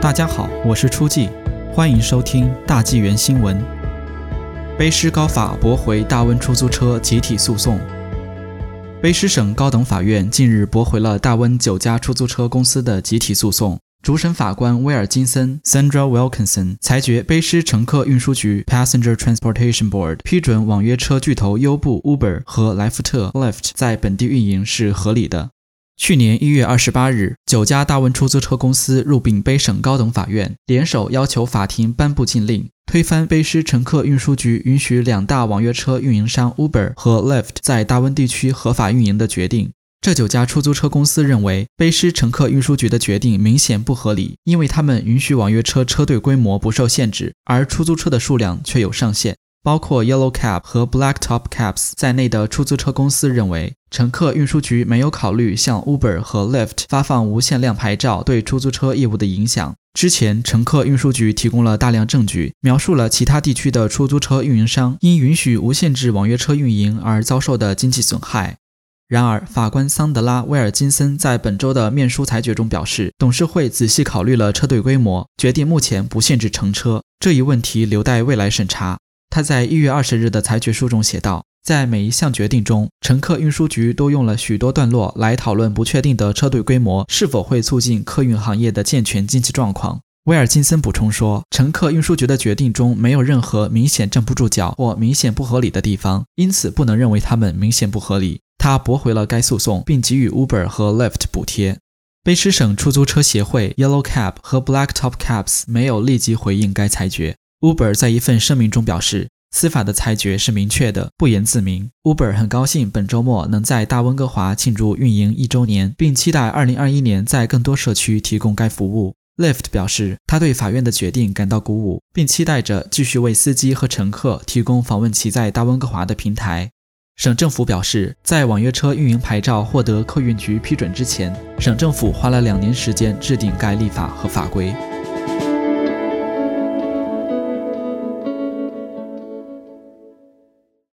大家好，我是初季，欢迎收听大纪元新闻。卑诗高法驳回大温出租车集体诉讼。卑诗省高等法院近日驳回了大温九家出租车公司的集体诉讼。主审法官威尔金森 （Sandra Wilkinson） 裁决，卑诗乘客运输局 （Passenger Transportation Board） 批准网约车巨头优步 （Uber） 和莱福特 （Lyft） 在本地运营是合理的。去年一月二十八日，九家大温出租车公司入禀卑省高等法院，联手要求法庭颁布禁令，推翻卑诗乘客运输局允许两大网约车运营商 Uber 和 Lyft 在大温地区合法运营的决定。这九家出租车公司认为，卑诗乘客运输局的决定明显不合理，因为他们允许网约车车队规模不受限制，而出租车的数量却有上限。包括 Yellow Cab 和 Black Top Cabs 在内的出租车公司认为，乘客运输局没有考虑向 Uber 和 Lyft 发放无限量牌照对出租车业务的影响。之前，乘客运输局提供了大量证据，描述了其他地区的出租车运营商因允许无限制网约车运营而遭受的经济损害。然而，法官桑德拉·威尔金森在本周的面书裁决中表示，董事会仔细考虑了车队规模，决定目前不限制乘车，这一问题留待未来审查。他在一月二十日的裁决书中写道：“在每一项决定中，乘客运输局都用了许多段落来讨论不确定的车队规模是否会促进客运行业的健全经济状况。”威尔金森补充说：“乘客运输局的决定中没有任何明显站不住脚或明显不合理的地方，因此不能认为他们明显不合理。”他驳回了该诉讼，并给予 Uber 和 Lyft 补贴。卑诗省出租车协会 Yellow Cab 和 Black Top Cabs 没有立即回应该裁决。Uber 在一份声明中表示，司法的裁决是明确的，不言自明。Uber 很高兴本周末能在大温哥华庆祝运营一周年，并期待2021年在更多社区提供该服务。Lyft 表示，他对法院的决定感到鼓舞，并期待着继续为司机和乘客提供访问其在大温哥华的平台。省政府表示，在网约车运营牌照获得客运局批准之前，省政府花了两年时间制定该立法和法规。